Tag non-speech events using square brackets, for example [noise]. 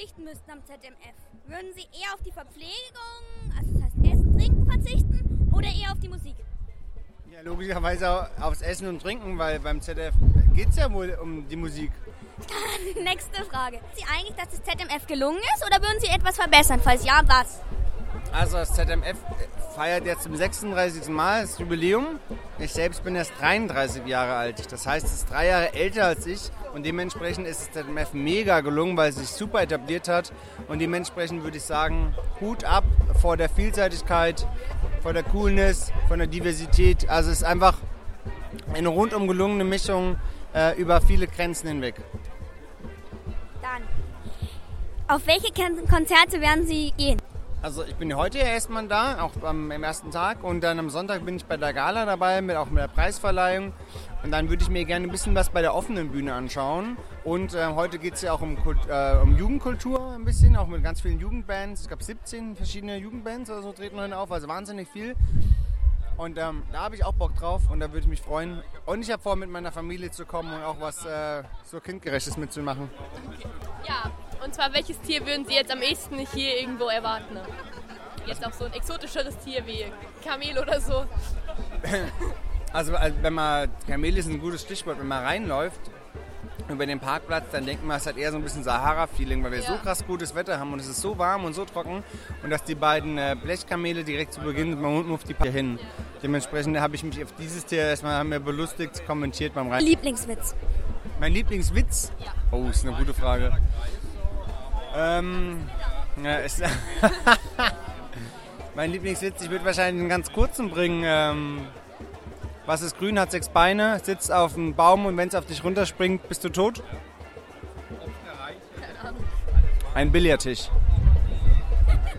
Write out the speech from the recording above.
verzichten müssten am ZMF, würden Sie eher auf die Verpflegung, also das heißt Essen, Trinken verzichten oder eher auf die Musik? Ja, logischerweise aufs Essen und Trinken, weil beim ZDF geht es ja wohl um die Musik. [laughs] Nächste Frage. Sind Sie eigentlich, dass das ZMF gelungen ist oder würden Sie etwas verbessern? Falls ja, was? Also das ZMF feiert jetzt zum 36. Mal das Jubiläum. Ich selbst bin erst 33 Jahre alt. Das heißt, es ist drei Jahre älter als ich und dementsprechend ist das ZMF mega gelungen, weil es sich super etabliert hat. Und dementsprechend würde ich sagen, Hut ab vor der Vielseitigkeit, vor der Coolness, von der Diversität. Also es ist einfach eine rundum gelungene Mischung äh, über viele Grenzen hinweg. Dann, auf welche Kon- Konzerte werden Sie gehen? Also ich bin heute erstmal da, auch am, am ersten Tag. Und dann am Sonntag bin ich bei der Gala dabei, mit, auch mit der Preisverleihung. Und dann würde ich mir gerne ein bisschen was bei der offenen Bühne anschauen. Und äh, heute geht es ja auch um, äh, um Jugendkultur ein bisschen, auch mit ganz vielen Jugendbands. Es gab 17 verschiedene Jugendbands oder so treten heute auf, also wahnsinnig viel. Und ähm, da habe ich auch Bock drauf und da würde ich mich freuen. Und ich habe vor, mit meiner Familie zu kommen und auch was äh, so kindgerechtes mitzumachen. Ja, und zwar welches Tier würden Sie jetzt am ehesten hier irgendwo erwarten? Jetzt auch so ein exotischeres Tier wie Kamel oder so. [laughs] Also also wenn man, Kamel ist ein gutes Stichwort, wenn man reinläuft über den Parkplatz, dann denkt man, es hat eher so ein bisschen Sahara-Feeling, weil wir so Ja. krass gutes Wetter haben und es ist so warm und so trocken und dass die beiden äh, Blechkamele direkt zu Beginn beim Hund auf die hier hin. Dementsprechend habe ich mich auf dieses Tier erstmal wir belustigt, kommentiert beim Rein. Lieblingswitz. Mein Lieblingswitz? Ja. Oh, ist eine gute Frage. Ähm, ja, ist, [laughs] mein Lieblingswitz, ich würde wahrscheinlich einen ganz kurzen bringen. Ähm, was ist grün, hat sechs Beine, sitzt auf einem Baum und wenn es auf dich runterspringt, bist du tot? Ein Billardtisch.